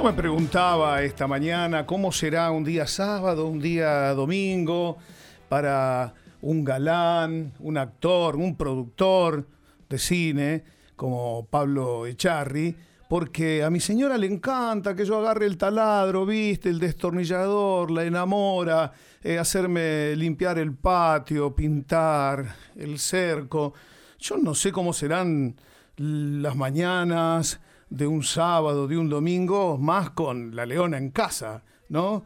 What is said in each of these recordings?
Yo me preguntaba esta mañana cómo será un día sábado, un día domingo para un galán, un actor, un productor de cine como Pablo Echarri, porque a mi señora le encanta que yo agarre el taladro, viste, el destornillador, la enamora, eh, hacerme limpiar el patio, pintar el cerco. Yo no sé cómo serán las mañanas de un sábado, de un domingo, más con la leona en casa, ¿no?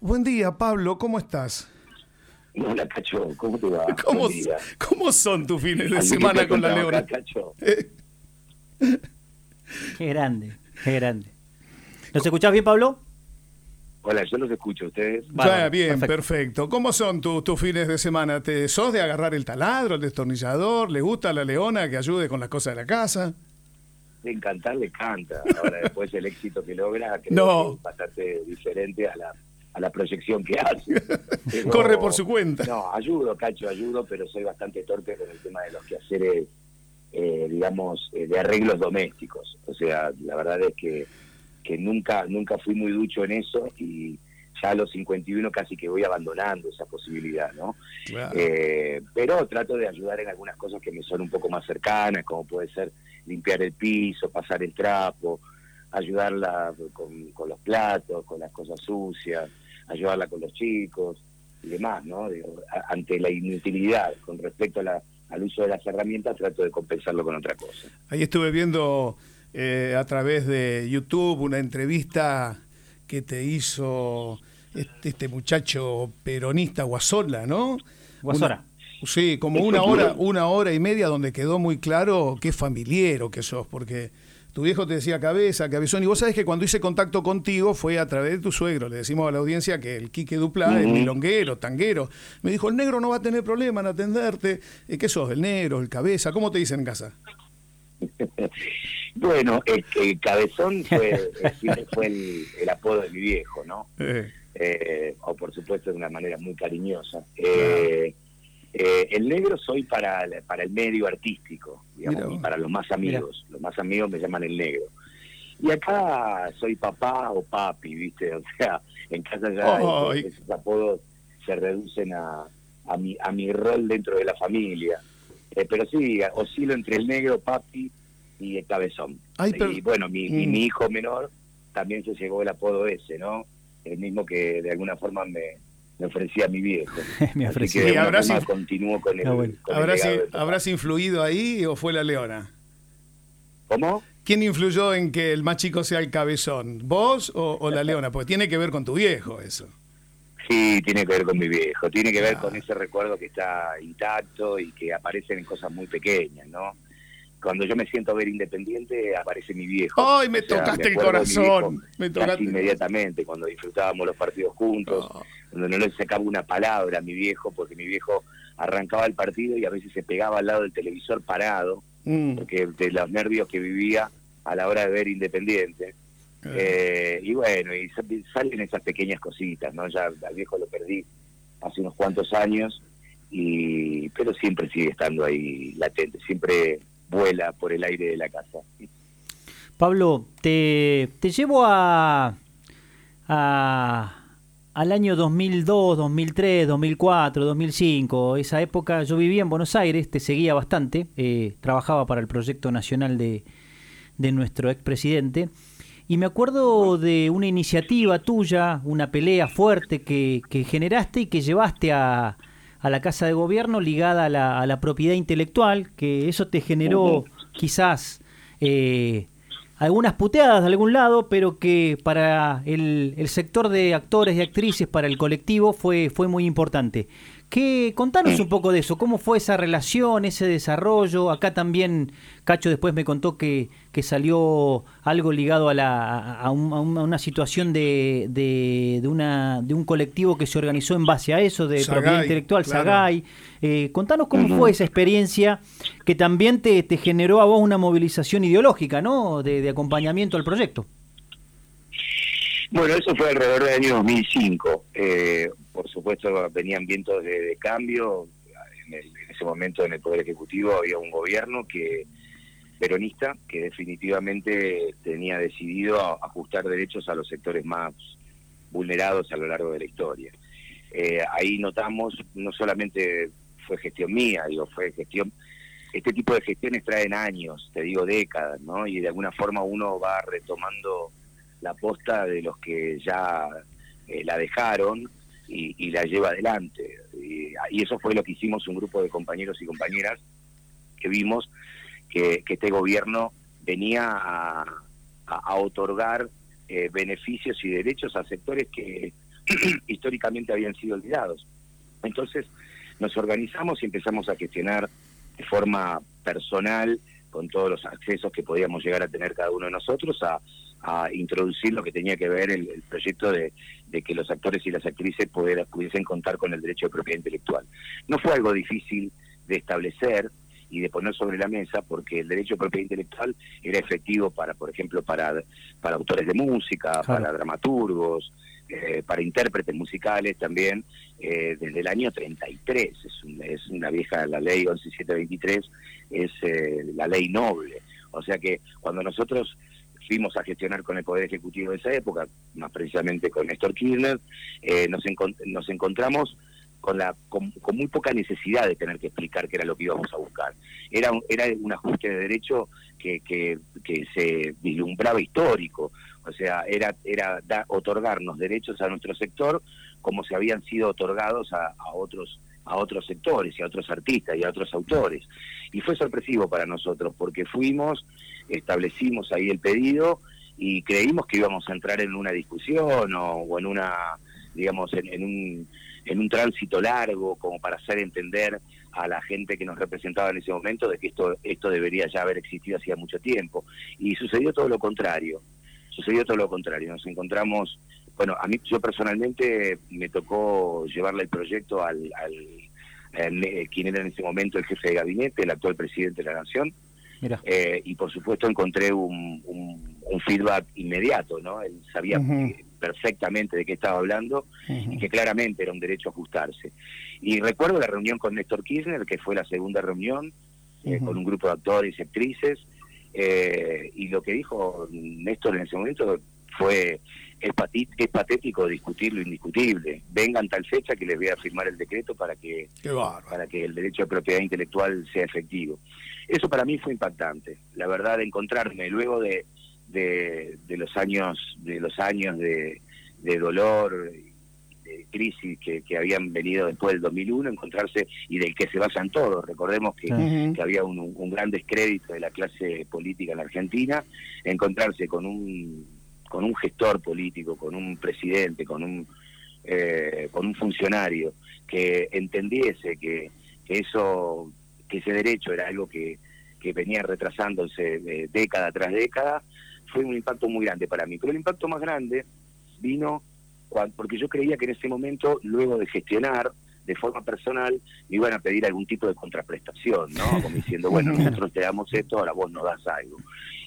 Buen día, Pablo, ¿cómo estás? Hola, Cacho, ¿cómo te va? ¿Cómo, ¿cómo son tus fines de semana con la leona? Cacho? Qué grande, qué grande. ¿Nos escuchás bien, Pablo? Hola, yo los escucho, ¿ustedes? bien, perfecto. ¿Cómo son tus fines de semana? ¿Te sos de agarrar el taladro, el destornillador? ¿Le gusta a la leona que ayude con las cosas de la casa? De encantar le canta. Ahora después el éxito que logra creo es bastante diferente a la, a la proyección que hace. Corre por su cuenta. No, ayudo, Cacho, ayudo, pero soy bastante torpe con el tema de los quehaceres eh, digamos, eh, de arreglos domésticos. O sea, la verdad es que, que nunca, nunca fui muy ducho en eso y ya a los 51 casi que voy abandonando esa posibilidad, ¿no? Eh, pero trato de ayudar en algunas cosas que me son un poco más cercanas, como puede ser limpiar el piso, pasar el trapo, ayudarla con, con los platos, con las cosas sucias, ayudarla con los chicos y demás, ¿no? ante la inutilidad con respecto a la al uso de las herramientas, trato de compensarlo con otra cosa. Ahí estuve viendo eh, a través de YouTube una entrevista que te hizo este, este muchacho peronista Guasola, ¿no? Guasora. Sí, como una hora, una hora y media donde quedó muy claro qué familiero que sos, porque tu viejo te decía cabeza, cabezón, y vos sabés que cuando hice contacto contigo fue a través de tu suegro, le decimos a la audiencia que el Quique Duplá es milonguero, tanguero. Me dijo, el negro no va a tener problema en atenderte. ¿Qué sos, el negro, el cabeza? ¿Cómo te dicen en casa? bueno, el, el cabezón fue, fue el, apodo de mi viejo, ¿no? Eh. Eh, o por supuesto de una manera muy cariñosa. Eh, eh, el negro soy para, para el medio artístico, digamos, para los más amigos. Los más amigos me llaman el negro. Y acá soy papá o papi, ¿viste? O sea, en casa ya esos, apodos se reducen a, a, mi, a mi rol dentro de la familia. Eh, pero sí, oscilo entre el negro, papi y el cabezón. Y bueno, mi, mi, mi mm. hijo menor también se llegó el apodo ese, ¿no? El mismo que de alguna forma me, me ofrecía mi viejo. me ofrecía. Así que habrás, continúo con el, ah, ¿Habrás, influido ahí o fue la leona? ¿Cómo? ¿Quién influyó en que el más chico sea el cabezón? ¿Vos o, la leona? Porque tiene que ver con tu viejo eso. Sí, tiene que ver con mi viejo, tiene que ver con ese recuerdo que está intacto y que aparecen en cosas muy pequeñas, ¿no? Cuando yo me siento a ver independiente, aparece mi viejo. ¡Ay, me tocaste el corazón! Me tocaste. inmediatamente, cuando disfrutábamos los partidos juntos donde no le sacaba una palabra a mi viejo, porque mi viejo arrancaba el partido y a veces se pegaba al lado del televisor parado, mm. porque de los nervios que vivía a la hora de ver Independiente. Eh, y bueno, y salen esas pequeñas cositas, ¿no? Ya al viejo lo perdí hace unos cuantos años, y pero siempre sigue estando ahí latente, siempre vuela por el aire de la casa. Pablo, te, te llevo a, a al año 2002, 2003, 2004, 2005, esa época yo vivía en Buenos Aires, te seguía bastante, eh, trabajaba para el proyecto nacional de, de nuestro expresidente, y me acuerdo de una iniciativa tuya, una pelea fuerte que, que generaste y que llevaste a, a, la Casa de Gobierno ligada a la, a la propiedad intelectual, que eso te generó quizás... Eh, algunas puteadas de algún lado, pero que para el, sector de actores y actrices, para el colectivo, fue, fue muy importante. ¿Qué, contanos un poco de eso, cómo fue esa relación, ese desarrollo. Acá también Cacho después me contó que, que salió algo ligado a, la, a, una situación de, de, una, de un colectivo que se organizó en base a eso, de propiedad intelectual, Sagay. Eh, contanos cómo fue esa experiencia que también te, generó a vos una movilización ideológica, ¿no? De, acompañamiento al proyecto. Bueno, eso fue alrededor del año 2005. Eh, por supuesto, venían vientos de, cambio. En, ese momento, en el Poder Ejecutivo, había un gobierno que, peronista que definitivamente tenía decidido ajustar derechos a los sectores más vulnerados a lo largo de la historia. Eh, ahí notamos, no solamente fue gestión mía, digo, fue gestión, este tipo de gestiones traen años, te digo décadas, ¿no? Y de alguna forma uno va retomando la posta de los que ya eh, la dejaron y, la lleva adelante. Y, eso fue lo que hicimos un grupo de compañeros y compañeras que vimos que, este gobierno venía a, otorgar eh, beneficios y derechos a sectores que históricamente habían sido olvidados. Entonces nos organizamos y empezamos a gestionar de forma personal, con todos los accesos que podíamos llegar a tener cada uno de nosotros, a, introducir lo que tenía que ver el, proyecto de, que los actores y las actrices pudiesen contar con el derecho de propiedad intelectual. No fue algo difícil de establecer, y de poner sobre la mesa porque el derecho de propiedad intelectual era efectivo para, por ejemplo, para, para autores de música, para dramaturgos, eh, para intérpretes musicales también, eh, desde el año 33. Es, es una vieja, la ley 11723 es eh, la ley noble. O sea que cuando nosotros fuimos a gestionar con el Poder Ejecutivo de esa época, más precisamente con Néstor Kirchner, nos, nos encontramos con, la, con, muy poca necesidad de tener que explicar qué era lo que íbamos a buscar. Era, era un ajuste de derecho que, que, se vislumbraba histórico, o sea, era, era otorgarnos derechos a nuestro sector como se habían sido otorgados a, a otros a otros sectores y a otros artistas y a otros autores. Y fue sorpresivo para nosotros porque fuimos, establecimos ahí el pedido y creímos que íbamos a entrar en una discusión o, en una, digamos, en un en un tránsito largo como para hacer entender a la gente que nos representaba en ese momento de que esto esto debería ya haber existido hacía mucho tiempo y sucedió todo lo contrario sucedió todo lo contrario. Nos encontramos bueno a mí yo personalmente me tocó llevarle el proyecto al, al, eh, quien era en ese momento el jefe de gabinete el actual presidente de la nación. Eh, y por supuesto encontré un, un, feedback inmediato no él sabía perfectamente de qué estaba hablando y que claramente era un derecho a ajustarse. Y recuerdo la reunión con Néstor Kirchner, que fue la segunda reunión, eh, con un grupo de actores y actrices, eh, y lo que dijo Néstor en ese momento fue, es, es patético discutir lo indiscutible, vengan tal fecha que les voy a firmar el decreto para que, para que el derecho de propiedad intelectual sea efectivo. Eso para mí fue impactante, la verdad, de encontrarme luego de de, los años de los años de, dolor de crisis que, habían venido después del 2001 encontrarse y del que se basan todos. Recordemos que, había un, gran descrédito de la clase política en la Argentina. Encontrarse con un con un gestor político con un presidente con un eh, con un funcionario que entendiese que, eso que ese derecho era algo que, que venía retrasándose de década tras década fue un impacto muy grande para mí. Pero el impacto más grande vino porque yo creía que en ese momento, luego de gestionar de forma personal, me iban a pedir algún tipo de contraprestación, ¿no? Como diciendo, bueno, nosotros te damos esto, ahora vos nos das algo.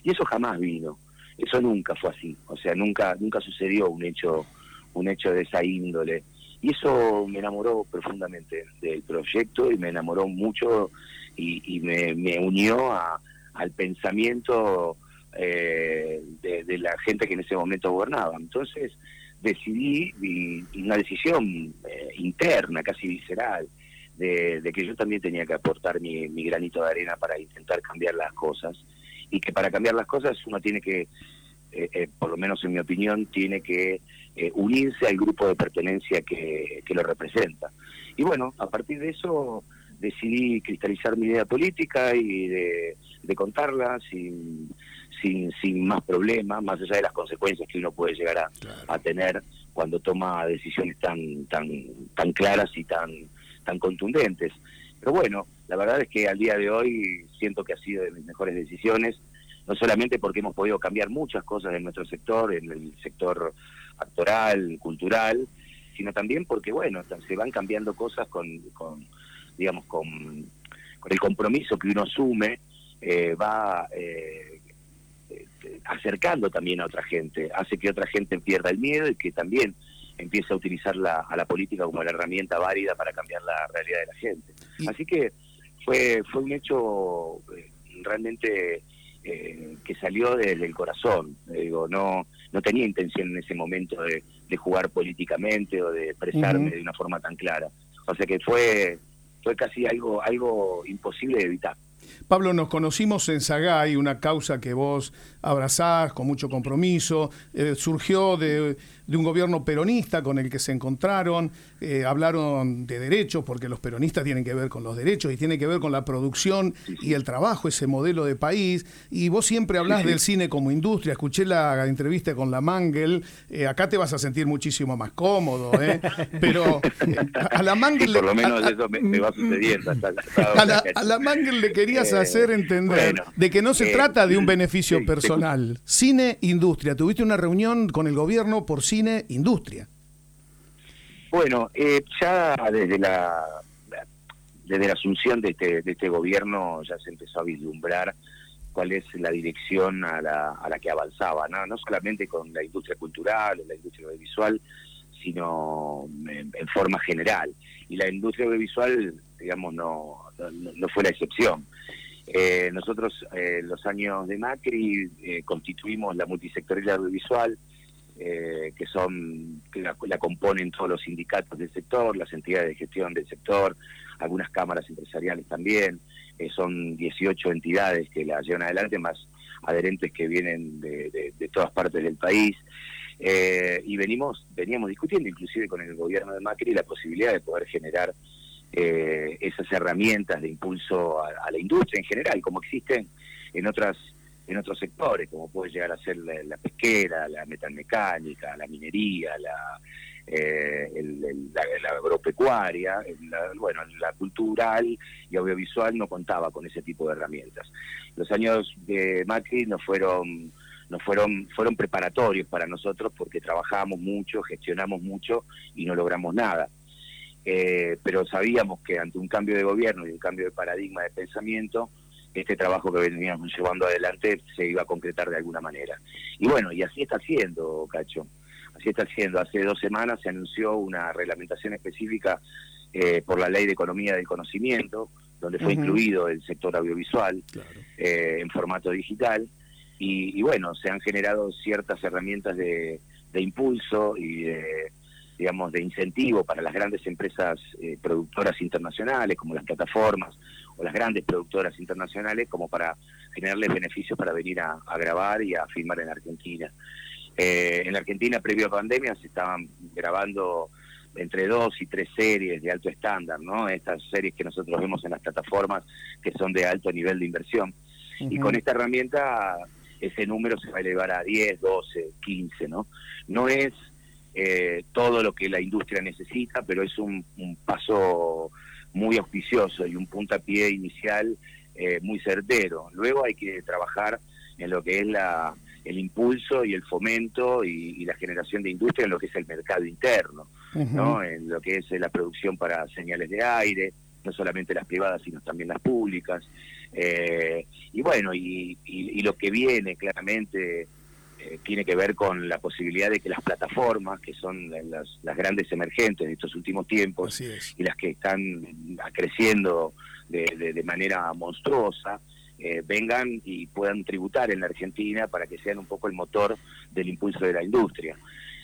Y eso jamás vino. Eso nunca fue así. O sea, nunca nunca sucedió un hecho un hecho de esa índole. Y eso me enamoró profundamente del proyecto y me enamoró mucho y, me, me unió a, al pensamiento eh, de, la gente que en ese momento gobernaba. Entonces decidí, y, una decisión eh, interna, casi visceral, de, que yo también tenía que aportar mi, granito de arena para intentar cambiar las cosas y que para cambiar las cosas uno tiene que, eh, por lo menos en mi opinión, tiene que unirse al grupo de pertenencia que, que lo representa. Y bueno, a partir de eso decidí cristalizar mi idea política y de, contarla sin, sin, sin más problemas, más allá de las consecuencias que uno puede llegar a, tener cuando toma decisiones tan, tan, tan claras y tan, tan contundentes. Pero bueno, la verdad es que al día de hoy siento que ha sido de mis mejores decisiones, no solamente porque hemos podido cambiar muchas cosas en nuestro sector, en el sector actoral, cultural, sino también porque, bueno, se van cambiando cosas con digamos, con, con el compromiso que uno asume, eh, va eh, acercando también a otra gente, hace que otra gente pierda el miedo y que también empiece a utilizar la, a la política como la herramienta válida para cambiar la realidad de la gente. Así que fue, fue un hecho eh, realmente eh, que salió desde el corazón. Digo, no, no tenía intención en ese momento de, jugar políticamente o de expresarme de una forma tan clara. O sea que fue, fue casi algo, algo imposible de evitar. Pablo, nos conocimos en Sagay, una causa que vos abrazás con mucho compromiso, eh, surgió de, un gobierno peronista con el que se encontraron, eh, hablaron de derechos, porque los peronistas tienen que ver con los derechos y tienen que ver con la producción y el trabajo, ese modelo de país, y vos siempre hablás del cine como industria, escuché la entrevista con la Mangel, eh, acá te vas a sentir muchísimo más cómodo, pero a la Mangel... por lo menos eso me, va sucediendo. a, la, a la Mangel le querías hacer entender de que no se trata de un beneficio personal, Cine Industria. Tuviste una reunión con el gobierno por Cine Industria. Bueno, eh, ya desde la desde la asunción de este, de este gobierno ya se empezó a vislumbrar cuál es la dirección a la, a la que avanzaba, ¿no? no solamente con la industria cultural o la industria audiovisual, sino en, forma general. Y la industria audiovisual, digamos, no, no fue la excepción. Eh, nosotros, eh, los años de Macri, eh, constituimos la multisectorial audiovisual, que son que la, componen todos los sindicatos del sector, las entidades de gestión del sector, algunas cámaras empresariales también. son 18 entidades que la llevan adelante, más adherentes que vienen de, de todas partes del país. y venimos veníamos discutiendo inclusive con el gobierno de Macri la posibilidad de poder generar eh, esas herramientas de impulso a, la industria en general, como existen en otras en otros sectores, como puede llegar a ser la, pesquera, la metalmecánica, la minería, la, eh, la, agropecuaria, bueno, la cultural y audiovisual no contaba con ese tipo de herramientas. Los años de Macri no fueron no fueron fueron preparatorios para nosotros porque trabajamos mucho, gestionamos mucho y no logramos nada. Eh, pero sabíamos que ante un cambio de gobierno y un cambio de paradigma de pensamiento, este trabajo que veníamos llevando adelante se iba a concretar de alguna manera. Y bueno, y así está siendo, Cacho. Así está siendo. Hace dos semanas se anunció una reglamentación específica eh, por la Ley de Economía del Conocimiento, donde fue incluido el sector audiovisual eh, en formato digital. Y, bueno, se han generado ciertas herramientas de impulso y de digamos, de incentivo para las grandes empresas eh, productoras internacionales, como las plataformas, o las grandes productoras internacionales, como para generarles beneficios para venir a, grabar y a filmar en Argentina. Eh, en Argentina, previo a pandemia, se estaban grabando entre dos y tres series de alto estándar, ¿no? Estas series que nosotros vemos en las plataformas que son de alto nivel de inversión. Y con esta herramienta ese número se va a elevar a 10, 12, 15, ¿no? No es eh, todo lo que la industria necesita, pero es un, paso muy auspicioso y un puntapié inicial eh, muy certero. Luego hay que trabajar en lo que es la, el impulso y el fomento y, la generación de industria en lo que es el mercado interno, ¿no? en lo que es la producción para señales de aire, no solamente las privadas, sino también las públicas. Eh, y bueno, y, y, lo que viene claramente eh, tiene que ver con la posibilidad de que las plataformas, que son las, grandes emergentes de estos últimos tiempos y las que están creciendo de, manera monstruosa, eh, vengan y puedan tributar en la Argentina para que sean un poco el motor del impulso de la industria.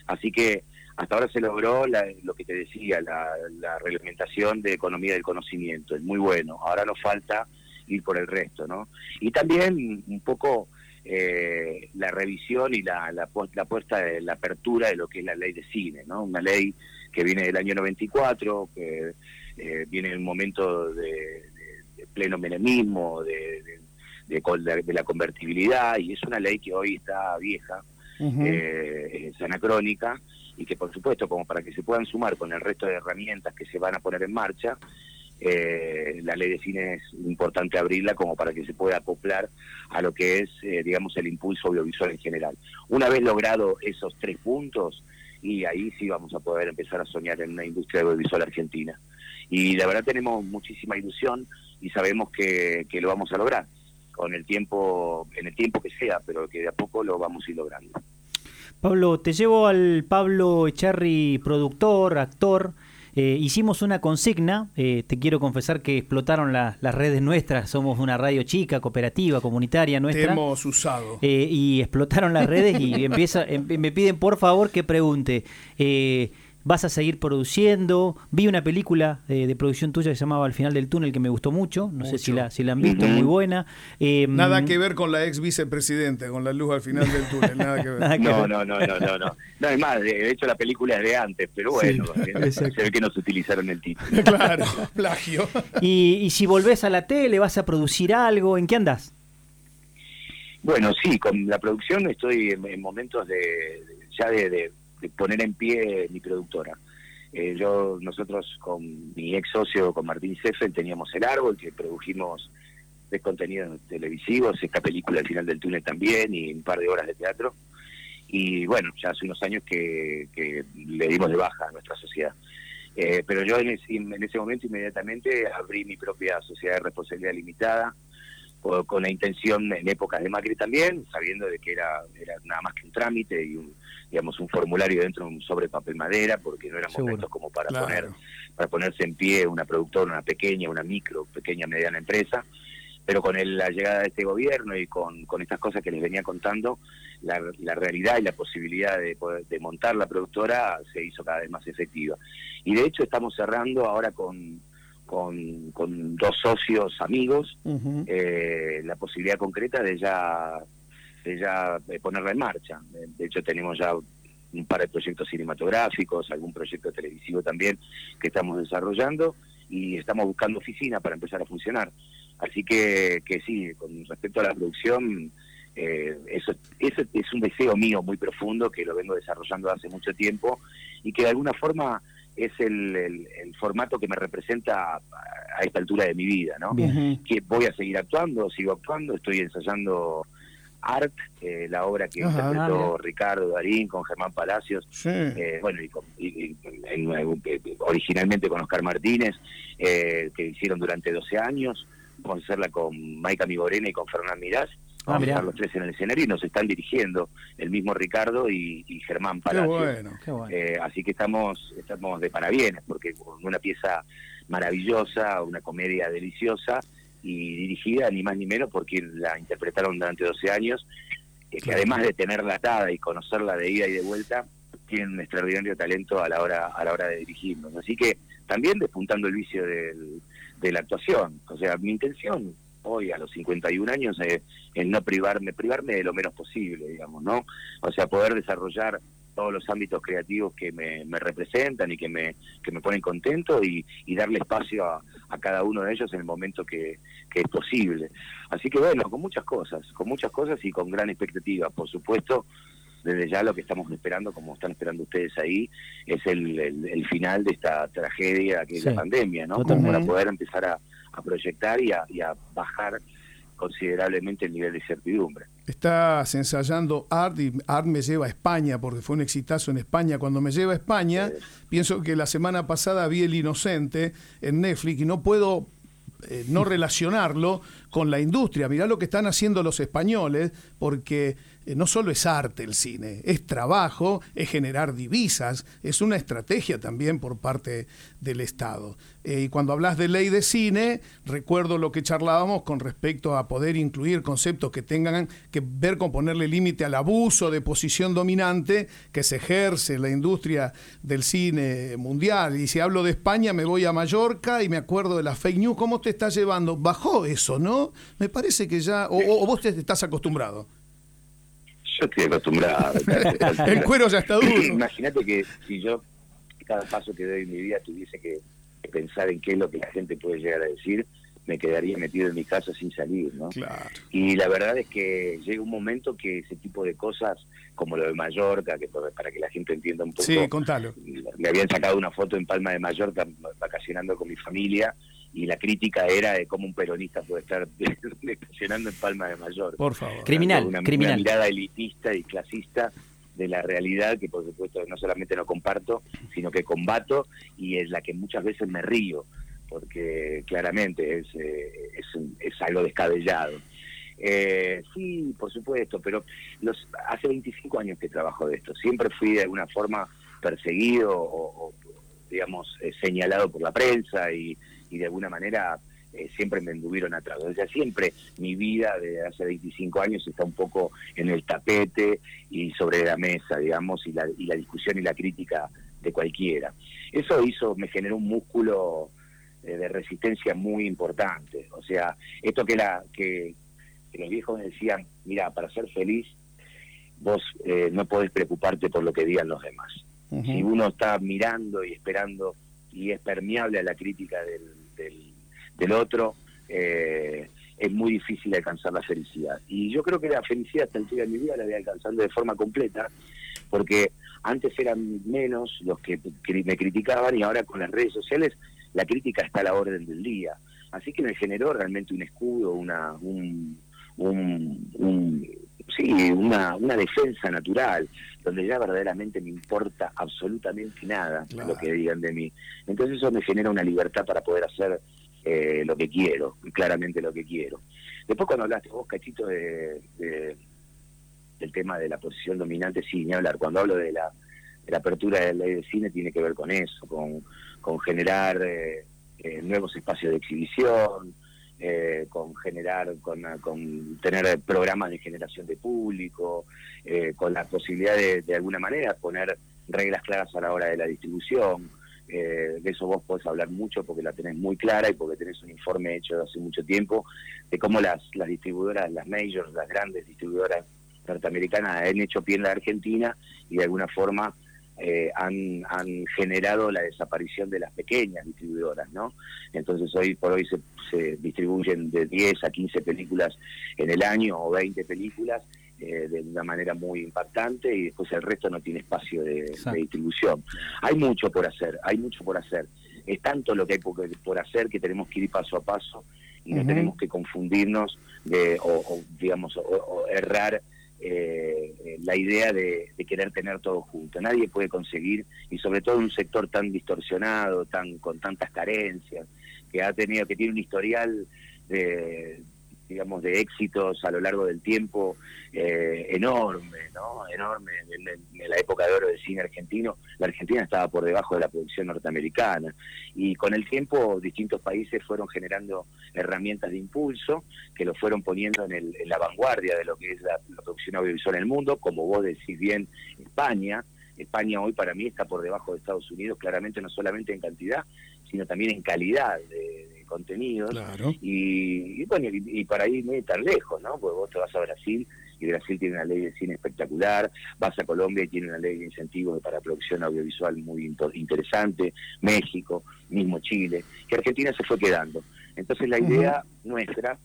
Así que hasta ahora se logró lo que te decía, la, la reglamentación de economía del conocimiento, es muy bueno. Ahora nos falta ir por el resto, ¿no? Y también un poco eh, la revisión y la, la, puesta de la apertura de lo que es la ley de cine, ¿no? Una ley que viene del año 94, que eh, viene en un momento de, pleno menemismo, de, de, la convertibilidad, y es una ley que hoy está vieja, eh, es anacrónica, y que por supuesto, como para que se puedan sumar con el resto de herramientas que se van a poner en marcha, eh, la ley de cine es importante abrirla como para que se pueda acoplar a lo que es, eh, digamos, el impulso audiovisual en general. Una vez logrado esos tres puntos, y ahí sí vamos a poder empezar a soñar en una industria audiovisual argentina. Y la verdad tenemos muchísima ilusión y sabemos que, que lo vamos a lograr con el tiempo, en el tiempo que sea, pero que de a poco lo vamos a ir logrando. Pablo, te llevo al Pablo Echarri, productor, actor, Eh, hicimos una consigna, eh, te quiero confesar que explotaron las redes nuestras, somos una radio chica, cooperativa, comunitaria nuestra. hemos usado. y explotaron las redes y empieza, em, me piden por favor que pregunte vas a seguir produciendo. Vi una película de, producción tuya que se llamaba Al final del túnel que me gustó mucho. No sé si la, si la han visto, muy buena. Em, nada que ver con la ex vicepresidenta, con la luz al final del túnel, nada que ver. no, no, no, no, no, no. No, es más, de hecho la película es de antes, pero bueno, eh, se ve que no se utilizaron el título. claro, plagio. y, y si volvés a la tele, ¿vas a producir algo? ¿En qué andas? Bueno, sí, con la producción estoy en, momentos de ya de, de poner en pie mi productora. Eh, yo, nosotros con mi ex socio, con Martín Seffen, teníamos El Árbol, que produjimos de contenidos televisivos, esta película al final del túnel también, y un par de horas de teatro. Y bueno, ya hace unos años que, le dimos de baja a nuestra sociedad. Eh, pero yo en ese, en ese momento inmediatamente abrí mi propia sociedad de responsabilidad limitada, con la intención en épocas de Macri también, sabiendo de que era, era nada más que un trámite y un, digamos un formulario dentro de un sobre papel madera, porque no eran momentos como para poner para ponerse en pie una productora, una pequeña, una micro, pequeña, mediana empresa. Pero con la llegada de este gobierno y con, con estas cosas que les venía contando, la, la realidad y la posibilidad de, de montar la productora se hizo cada vez más efectiva. Y de hecho estamos cerrando ahora con, con, con dos socios amigos eh, la posibilidad concreta de ya ya ponerla en marcha. De hecho tenemos ya un par de proyectos cinematográficos, algún proyecto televisivo también que estamos desarrollando y estamos buscando oficina para empezar a funcionar. Así que, que sí, con respecto a la producción, eh, eso, eso es un deseo mío muy profundo que lo vengo desarrollando hace mucho tiempo y que de alguna forma es el, el, formato que me representa a, esta altura de mi vida, ¿no? Que voy a seguir actuando, sigo actuando, estoy ensayando Art, eh, la obra que interpretó Ricardo Darín con Germán Palacios, eh, bueno, y, originalmente con Oscar Martínez, eh, que hicieron durante 12 años, vamos a hacerla con Maika Migorena y con Fernán Mirás, Ah, Vamos a estar los tres en el escenario y nos están dirigiendo el mismo Ricardo y, Germán Palacio. Eh, así que estamos, estamos de parabienes, porque con una pieza maravillosa, una comedia deliciosa y dirigida ni más ni menos por quien la interpretaron durante 12 años, eh, que además de tenerla atada y conocerla de ida y de vuelta, tienen un extraordinario talento a la hora a la hora de dirigirnos. Así que también despuntando el vicio de la actuación. O sea, mi intención hoy a los 51 años es, no privarme, privarme de lo menos posible, digamos, ¿no? O sea, poder desarrollar todos los ámbitos creativos que me, representan y que me, que me ponen contento y, darle espacio a, cada uno de ellos en el momento que, que, es posible. Así que bueno, con muchas cosas, con muchas cosas y con gran expectativa. Por supuesto, desde ya lo que estamos esperando, como están esperando ustedes ahí, es el, el, final de esta tragedia que es la pandemia, ¿no? Como para poder empezar a, a proyectar y a, bajar considerablemente el nivel de certidumbre. Estás ensayando Art y Art me lleva a España porque fue un exitazo en España. Cuando me lleva a España, pienso que la semana pasada vi El Inocente en Netflix y no puedo eh, no relacionarlo con la industria. Mirá lo que están haciendo los españoles porque no solo es arte el cine, es trabajo, es generar divisas, es una estrategia también por parte del Estado. Eh, y cuando hablas de ley de cine, recuerdo lo que charlábamos con respecto a poder incluir conceptos que tengan que ver con ponerle límite al abuso de posición dominante que se ejerce en la industria del cine mundial. Y si hablo de España, me voy a Mallorca y me acuerdo de la fake news. ¿Cómo te está llevando? Bajó eso, ¿no? Me parece que ya, o vos te estás acostumbrado. Yo estoy acostumbrado. el cuero ya está duro. Imagínate que si yo, cada paso que doy en mi vida, tuviese que, pensar en qué es lo que la gente puede llegar a decir, me quedaría metido en mi casa sin salir, ¿no? Y la verdad es que llega un momento que ese tipo de cosas, como lo de Mallorca, que para que la gente entienda un poco... Sí, contalo. Me habían sacado una foto en Palma de Mallorca vacacionando con mi familia y la crítica era de cómo un peronista puede estar estacionando en Palma de Mayor. Por favor. Criminal, una, criminal. mirada elitista y clasista de la realidad que por supuesto no solamente no comparto, sino que combato y es la que muchas veces me río, porque claramente es, eh, es, algo descabellado. Eh, sí, por supuesto, pero los hace 25 años que trabajo de esto. Siempre fui de alguna forma perseguido o, digamos, señalado por la prensa y, y de alguna manera eh, siempre me anduvieron atrás. O sea, siempre mi vida de hace 25 años está un poco en el tapete y sobre la mesa, digamos, y la, y la discusión y la crítica de cualquiera. Eso hizo, me generó un músculo eh, de resistencia muy importante. O sea, esto que, la, que, los viejos me decían, mira, para ser feliz, vos eh, no podés preocuparte por lo que digan los demás. Si uno está mirando y esperando y es permeable a la crítica del del otro, eh, es muy difícil alcanzar la felicidad. Y yo creo que la felicidad hasta el día de mi vida la voy alcanzando de forma completa, porque antes eran menos los que me criticaban y ahora con las redes sociales la crítica está a la orden del día. Así que me generó realmente un escudo, una, un, un, sí, una, una defensa natural, donde ya verdaderamente me importa absolutamente nada lo que digan de mí. Entonces eso me genera una libertad para poder hacer eh, lo que quiero, claramente lo que quiero. Después cuando hablaste vos, Cachito, de, del tema de la posición dominante, sí, ni hablar. Cuando hablo de la, de la apertura de la ley de cine tiene que ver con eso, con, con generar eh, eh, nuevos espacios de exhibición, con generar, con, tener programas de generación de público, con la posibilidad de, de alguna manera poner reglas claras a la hora de la distribución, eh, de eso vos podés hablar mucho porque la tenés muy clara y porque tenés un informe hecho hace mucho tiempo de cómo las, las distribuidoras, las majors, las grandes distribuidoras norteamericanas han hecho pie en la Argentina y de alguna forma eh, han, han generado la desaparición de las pequeñas distribuidoras, ¿no? Entonces hoy por hoy se, se distribuyen de 10 a 15 películas en el año o 20 películas eh, de una manera muy impactante y después el resto no tiene espacio de, distribución. Hay mucho por hacer, hay mucho por hacer. Es tanto lo que hay por, hacer que tenemos que ir paso a paso y no tenemos que confundirnos de, o, digamos, o, errar eh, la idea de, querer tener todo junto. Nadie puede conseguir, y sobre todo un sector tan distorsionado, tan con tantas carencias, que ha tenido, que tiene un historial de, digamos, de éxitos a lo largo del tiempo eh, enorme, ¿no? Enorme. En, la época de oro del cine argentino, la Argentina estaba por debajo de la producción norteamericana. Y con el tiempo, distintos países fueron generando herramientas de impulso que lo fueron poniendo en, la vanguardia de lo que es la, producción audiovisual en el mundo, como vos decís bien, España. España hoy para mí está por debajo de Estados Unidos, claramente no solamente en cantidad, sino también en calidad de, contenidos. Y, bueno, y, para ir muy tan lejos, ¿no? Porque vos te vas a Brasil y Brasil tiene una ley de cine espectacular, vas a Colombia y tiene una ley de incentivos para producción audiovisual muy interesante, México, mismo Chile, que Argentina se fue quedando. Entonces la idea nuestra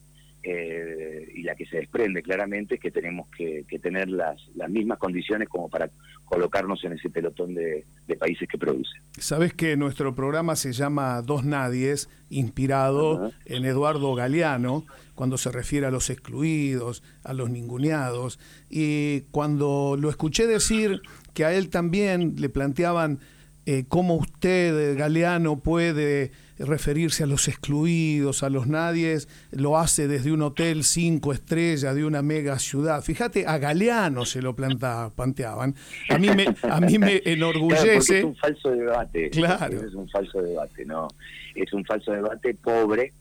eh, y la que se desprende claramente es que tenemos que, tener las, las mismas condiciones como para colocarnos en ese pelotón de, países que producen. Sabes que nuestro programa se llama Dos Nadies, inspirado en Eduardo Galeano, cuando se refiere a los excluidos, a los ninguneados, y cuando lo escuché decir que a él también le planteaban eh, cómo usted, Galeano, puede referirse a los excluidos, a los nadies, lo hace desde un hotel cinco estrellas de una mega ciudad. Fíjate, a Galeano se lo planteaban. A mí me, a mí me enorgullece. es un falso debate. Claro. Es un falso debate, ¿no? Es un falso debate pobre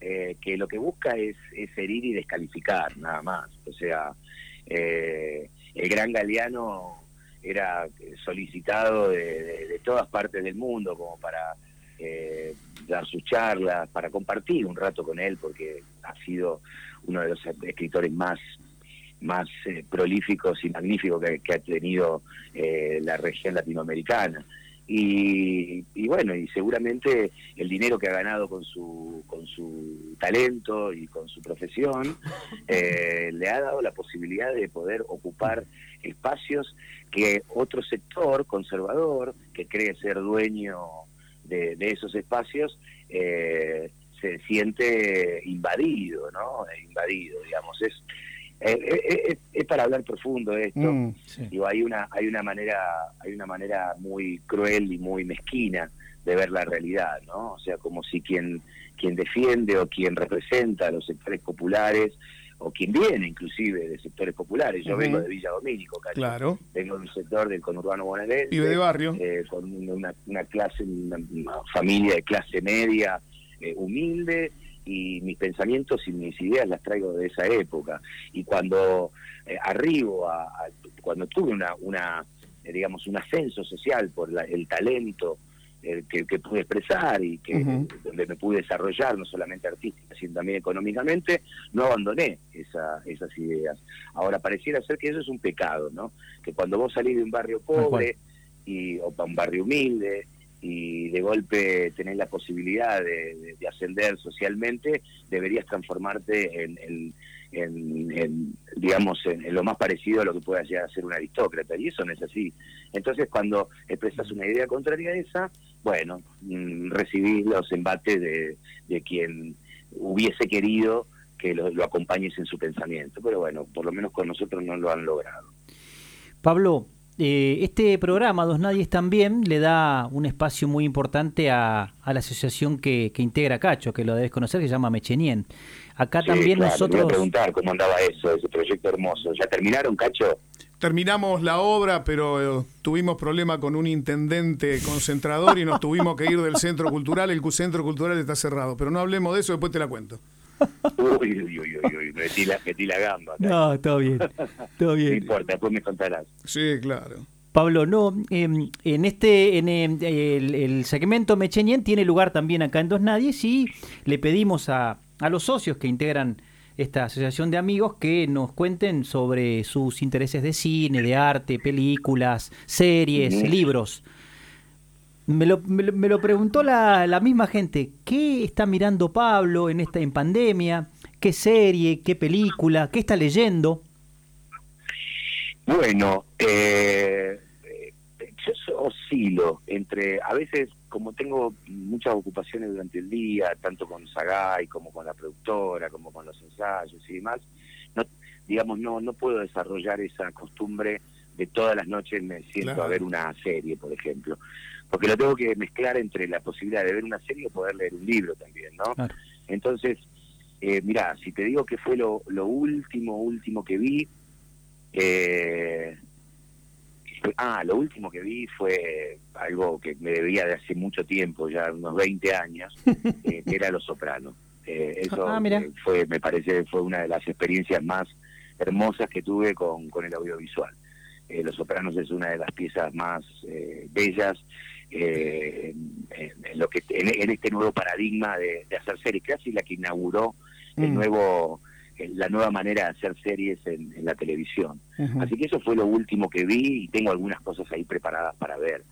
eh, que lo que busca es, herir y descalificar, nada más. O sea, eh, el gran Galeano era solicitado de todas partes del mundo como para eh, dar sus charlas, para compartir un rato con él, porque ha sido uno de los escritores más más eh, prolíficos y magníficos que, ha tenido eh, la región latinoamericana. Y, bueno, y seguramente el dinero que ha ganado con su, con su talento y con su profesión eh, le ha dado la posibilidad de poder ocupar espacios que otro sector conservador, que cree ser dueño de, esos espacios eh, se siente invadido, ¿no? Invadido, digamos. Es, eh, eh, es, para hablar profundo esto. Mm, Digo, hay una, hay una manera, hay una manera muy cruel y muy mezquina de ver la realidad, ¿no? O sea, como si quien, quien defiende o quien representa a los sectores populares o quien viene inclusive de sectores populares. Yo vengo de Villa Domínico, Claro. Vengo de un sector del conurbano bonaerense. Y de barrio. Eh, con una, clase, una, familia de clase media eh, humilde y mis pensamientos y mis ideas las traigo de esa época. Y cuando eh, arribo, a, cuando tuve una, una digamos, un ascenso social por el talento, que, pude expresar y que donde me pude desarrollar, no solamente artística, sino también económicamente, no abandoné esa, esas ideas. Ahora, pareciera ser que eso es un pecado, ¿no? Que cuando vos salís de un barrio pobre y, o para un barrio humilde y de golpe tenés la posibilidad de, ascender socialmente, deberías transformarte en en, digamos, en, lo más parecido a lo que pueda llegar a ser un aristócrata, y eso no es así. Entonces, cuando expresas una idea contraria a esa, bueno, mm, recibís los embates de, quien hubiese querido que lo, lo acompañes en su pensamiento, pero bueno, por lo menos con nosotros no lo han logrado. Pablo, eh, este programa, Dos Nadies también, le da un espacio muy importante a, la asociación que, integra Cacho, que lo debes conocer, que se llama Mechenien. Acá también nosotros... voy a preguntar cómo andaba eso, ese proyecto hermoso. ¿Ya terminaron, Cacho? Terminamos la obra, pero eh, tuvimos problema con un intendente concentrador y nos tuvimos que ir del centro cultural. El centro cultural está cerrado, pero no hablemos de eso, después te la cuento. Uy, uy, uy, uy, metí la, metí la gamba. No, todo bien, todo bien. No importa, después me contarás. Sí, claro. Pablo, no, em, en este, en em, el, segmento Mechenien tiene lugar también acá en Dos Nadies y le pedimos a, a los socios que integran esta asociación de amigos que nos cuenten sobre sus intereses de cine, de arte, películas, series, libros. Me lo, me, lo, preguntó la, la, misma gente. ¿Qué está mirando Pablo en esta en pandemia? ¿Qué serie? ¿Qué película? ¿Qué está leyendo? Bueno, eh, oscilo entre, a veces como tengo muchas ocupaciones durante el día, tanto con Sagay como con la productora, como con los ensayos y demás, no, digamos, no, no puedo desarrollar esa costumbre de todas las noches me siento a ver una serie, por ejemplo. Porque lo tengo que mezclar entre la posibilidad de ver una serie o poder leer un libro también, ¿no? Entonces, eh, mira, si te digo que fue lo, último, último que vi, eh, ah, lo último que vi fue algo que me debía de hace mucho tiempo, ya unos 20 años, eh, que era Los Sopranos. Eh, eso ah, fue, me parece, fue una de las experiencias más hermosas que tuve con, con el audiovisual. Los Sopranos es una de las piezas más bellas eh, en, lo que en, este nuevo paradigma de, hacer series, casi la que inauguró el mm. nuevo la nueva manera de hacer series en, la televisión. Así que eso fue lo último que vi y tengo algunas cosas ahí preparadas para ver.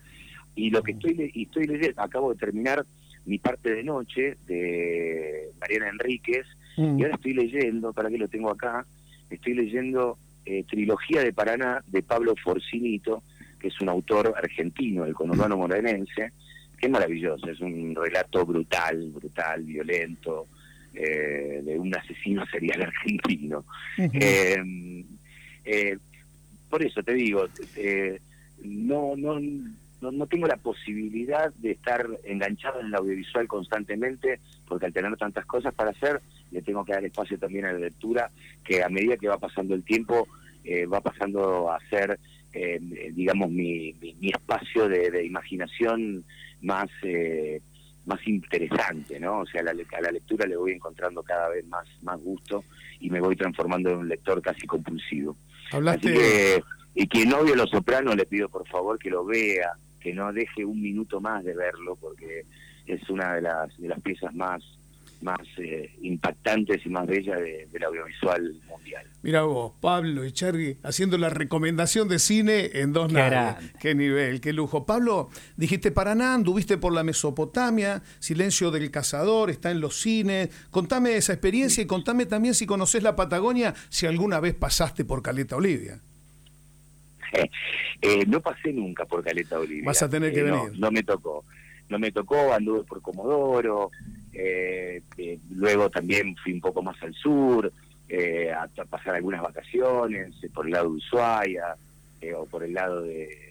Y lo que estoy, estoy leyendo, acabo de terminar mi parte de noche de Mariana Enríquez mm. y ahora estoy leyendo, para que lo tengo acá, estoy leyendo eh, Trilogía de Paraná de Pablo Forcinito, que es un autor argentino del conurbano morenense, que es maravilloso, es un relato brutal, brutal, violento, eh, de un asesino serial argentino. Eh, eh, por eso te digo, no, no, no, tengo la posibilidad de estar enganchado en el audiovisual constantemente, porque al tener tantas cosas para hacer, le tengo que dar espacio también a la lectura, que a medida que va pasando el tiempo, va pasando a ser eh, digamos, mi, mi, espacio de, imaginación más, eh, más interesante, ¿no? O sea, a la, a la lectura le voy encontrando cada vez más, más gusto y me voy transformando en un lector casi compulsivo. Hablaste... y quien no vio Los Sopranos le pido por favor que lo vea, que no deje un minuto más de verlo, porque es una de las, de las piezas más más eh, impactantes y más bellas del audiovisual mundial. Mira vos, Pablo y Cherry, haciendo la recomendación de cine en dos naves. Qué nivel, qué lujo. Pablo, dijiste Paraná, anduviste por la Mesopotamia, Silencio del Cazador, está en los cines. Contame esa experiencia y contame también si conoces la Patagonia, si alguna vez pasaste por Caleta Olivia. Eh, no pasé nunca por Caleta Olivia. Vas a tener que eh, venir. no me tocó. No me tocó, anduve por Comodoro, eh, eh, luego también fui un poco más al sur, eh, a, pasar algunas vacaciones, eh, por el lado de Ushuaia, o por el lado de,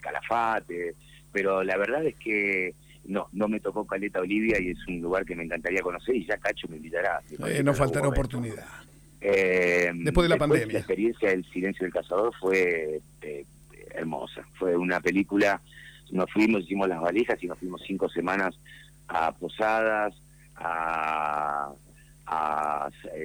Calafate, pero la verdad es que no, no me tocó Caleta Olivia y es un lugar que me encantaría conocer y ya Cacho me invitará. no faltará oportunidad. después de la pandemia. La experiencia del Silencio del Cazador fue hermosa. Fue una película, nos fuimos, hicimos las valijas y nos fuimos cinco semanas a Posadas, a,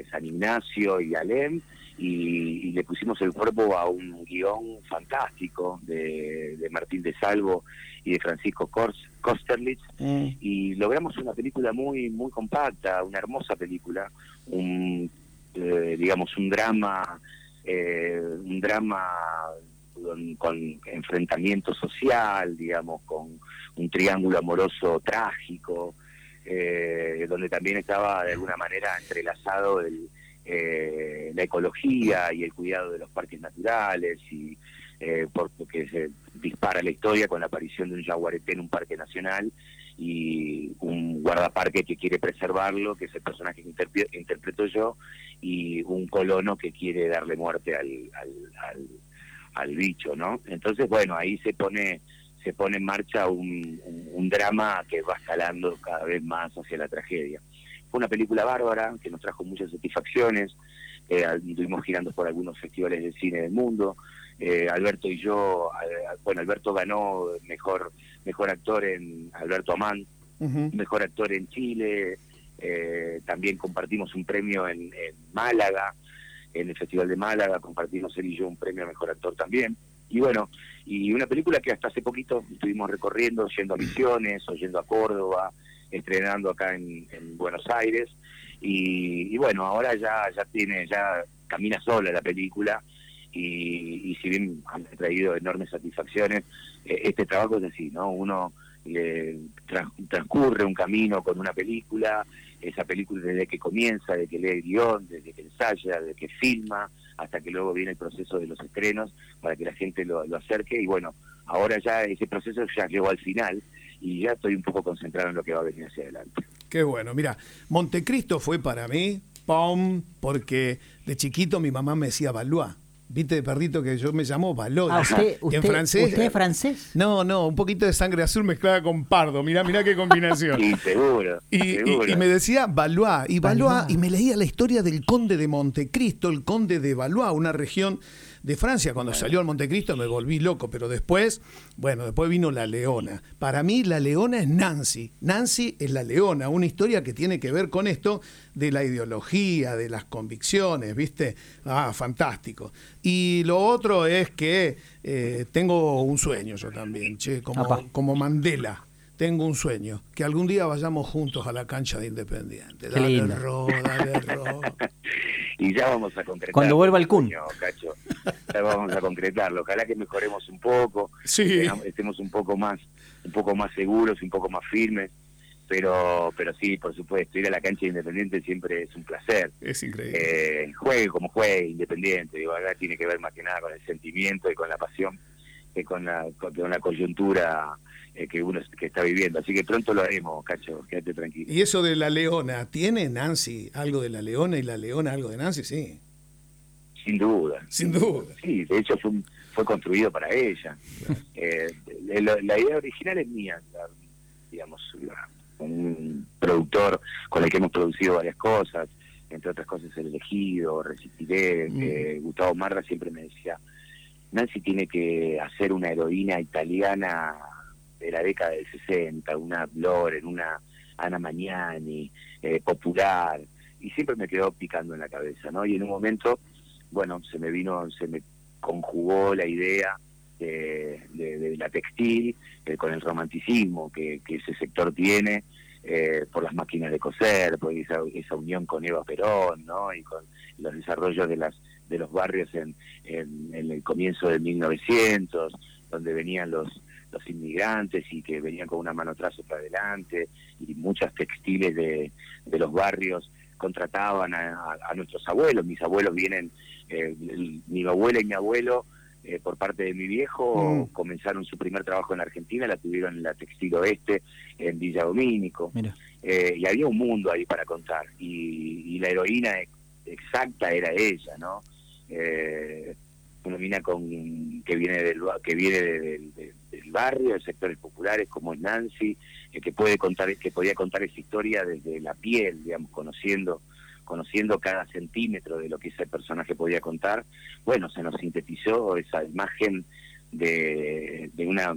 San Ignacio y a Lem, y, le pusimos el cuerpo a un guion fantástico de, Martín de Salvo y de Francisco Kosterlitz, mm. y logramos una película muy muy compacta, una hermosa película, un eh, digamos un drama, eh, un drama con, enfrentamiento social, digamos, con un triángulo amoroso trágico, eh, donde también estaba de alguna manera entrelazado el, eh, la ecología y el cuidado de los parques naturales y eh, porque se dispara la historia con la aparición de un jaguarete en un parque nacional y un guardaparque que quiere preservarlo, que es el personaje que interpreto yo, y un colono que quiere darle muerte al, al al bicho, ¿no? Entonces, bueno, ahí se pone se pone en marcha un, drama que va escalando cada vez más hacia la tragedia. Fue una película bárbara que nos trajo muchas satisfacciones, eh, estuvimos girando por algunos festivales de cine del mundo. Eh, Alberto y yo, bueno, Alberto ganó mejor mejor actor en Alberto Amán, mejor actor en Chile. Eh, también compartimos un premio en Málaga en el Festival de Málaga, compartimos él y yo un premio a Mejor Actor también. Y bueno, y una película que hasta hace poquito estuvimos recorriendo, yendo a Misiones, o yendo a Córdoba, estrenando acá en, Buenos Aires. Y, bueno, ahora ya, ya tiene, ya camina sola la película. Y, si bien han traído enormes satisfacciones, eh, este trabajo es así, ¿no? Uno eh, transcurre un camino con una película, esa película desde que comienza, desde que lee el guion, desde que ensaya, desde que filma, hasta que luego viene el proceso de los estrenos para que la gente lo, acerque. Y bueno, ahora ya ese proceso ya llegó al final y ya estoy un poco concentrado en lo que va a venir hacia adelante. Qué bueno, mira, Montecristo fue para mí, ¡pum! porque de chiquito mi mamá me decía Valois. ¿Viste de perrito que yo me llamo Balot? Ah, en francés. ¿Usted es francés? No, no, un poquito de sangre azul mezclada con pardo. Mirá, mirá qué combinación. Sí, seguro. Y, Y, me decía Valois. Y Valois, y me leía la historia del conde de Montecristo, el conde de Valois, una región de Francia. Cuando salió al Montecristo me volví loco, pero después, bueno, después vino La Leona. Para mí La Leona es Nancy. Nancy es La Leona, una historia que tiene que ver con esto de la ideología, de las convicciones, ¿viste? Ah, fantástico. Y lo otro es que eh, tengo un sueño yo también, che, como, como Mandela tengo un sueño, que algún día vayamos juntos a la cancha de Independiente. Dale, ro, dale, ro. y ya vamos a concretar. Cuando vuelva el CUN. Ya vamos a concretarlo. Ojalá que mejoremos un poco, sí. estemos un poco más, un poco más seguros, un poco más firmes. Pero, pero sí, por supuesto, ir a la cancha de Independiente siempre es un placer. Es increíble. Eh, juegue como juegue Independiente, digo, acá tiene que ver más que nada con el sentimiento y con la pasión que con la, con la coyuntura eh, que uno que está viviendo. Así que pronto lo haremos, Cacho, quédate tranquilo. Y eso de la leona, ¿tiene Nancy algo de la leona y la leona algo de Nancy? Sí. Sin duda. Sin duda. Sí, de hecho fue, fue construido para ella. eh, la, idea original es mía, digamos, un productor con el que hemos producido varias cosas, entre otras cosas El Elegido, Resistiré, mm. eh, Gustavo Marra siempre me decía, Nancy tiene que hacer una heroína italiana de la década del 60, una Loren, una Ana Magnani, eh, popular, y siempre me quedó picando en la cabeza, ¿no? Y en un momento, bueno, se me vino, se me conjugó la idea de, la textil eh, con el romanticismo que, ese sector tiene, eh, por las máquinas de coser, por esa, esa, unión con Eva Perón, ¿no? Y con los desarrollos de las de los barrios en, en, en el comienzo del 1900, donde venían los los inmigrantes y que venían con una mano atrás otra adelante y muchas textiles de, de los barrios contrataban a, nuestros abuelos. Mis abuelos vienen, eh, mi abuela y mi abuelo, eh, por parte de mi viejo, mm. comenzaron su primer trabajo en Argentina, la tuvieron en la Textil Oeste, en Villa Domínico. Eh, y había un mundo ahí para contar. Y, la heroína exacta era ella, ¿no? Una mina con, que viene del que viene del barrio, de sectores populares como es Nancy, que puede contar, que podía contar esa historia desde la piel, digamos, conociendo conociendo cada centímetro de lo que ese personaje podía contar, bueno, se nos sintetizó esa imagen de, de una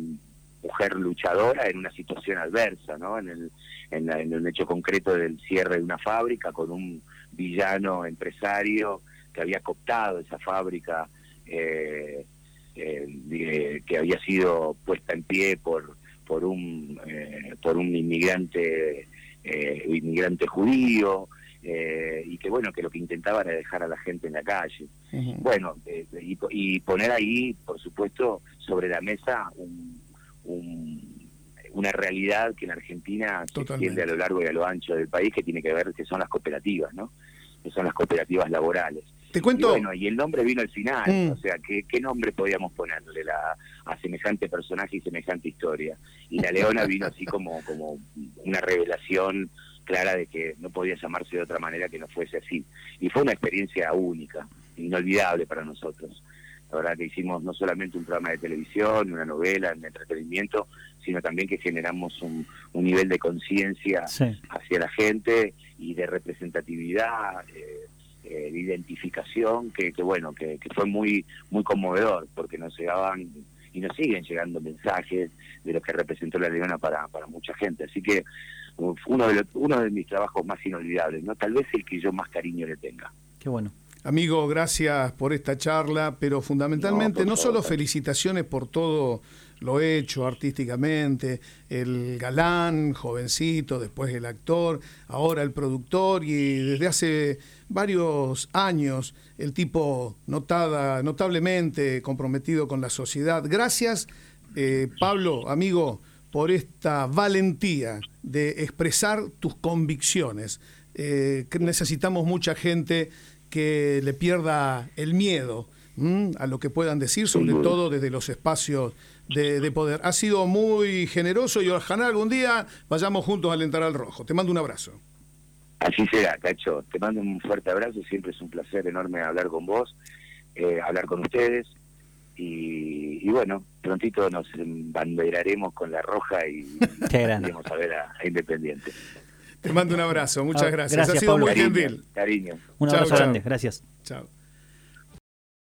mujer luchadora en una situación adversa, ¿no? En el, en, el hecho concreto del cierre de una fábrica con un villano empresario que había cooptado esa fábrica eh, eh, que había sido puesta en pie por por un eh, por un inmigrante inmigrante judío y que bueno que lo que intentaba era dejar a la gente en la calle bueno y, y, poner ahí por supuesto sobre la mesa un, una realidad que en Argentina se extiende a lo largo y a lo ancho del país que tiene que ver que son las cooperativas, ¿no? Que son las cooperativas laborales. Te cuento. Y bueno, y el nombre vino al final, mm. o sea, ¿qué, ¿qué, nombre podíamos ponerle la, a semejante personaje y semejante historia? Y la Leona vino así como, como una revelación clara de que no podía llamarse de otra manera que no fuese así. Y fue una experiencia única, inolvidable para nosotros. La verdad que hicimos no solamente un programa de televisión, una novela, un entretenimiento, sino también que generamos un, nivel de conciencia hacia la gente y de representatividad, eh, eh, de identificación, que, bueno, que, fue muy, muy conmovedor, porque nos llegaban y nos siguen llegando mensajes de lo que representó la Leona para, para mucha gente. Así que uno de, uno de mis trabajos más inolvidables, no tal vez el que yo más cariño le tenga. Qué bueno. Amigo, gracias por esta charla, pero fundamentalmente no, solo felicitaciones por todo lo hecho artísticamente, el galán, jovencito, después el actor, ahora el productor y desde hace varios años el tipo notada, notablemente comprometido con la sociedad. Gracias, eh, Pablo, amigo, por esta valentía de expresar tus convicciones. Eh, necesitamos mucha gente que le pierda el miedo a lo que puedan decir, sobre todo desde los espacios de, poder. Ha sido muy generoso y ojalá algún día vayamos juntos a alentar al rojo. Te mando un abrazo. Así será, Cacho. Te mando un fuerte abrazo. Siempre es un placer enorme hablar con vos, eh, hablar con ustedes. Y, bueno, prontito nos banderaremos con la roja y iremos a ver a Independiente. Te mando un abrazo, muchas ah, gracias. gracias ha sido muy gentil. Cariño. Un abrazo grande, gracias. Chao.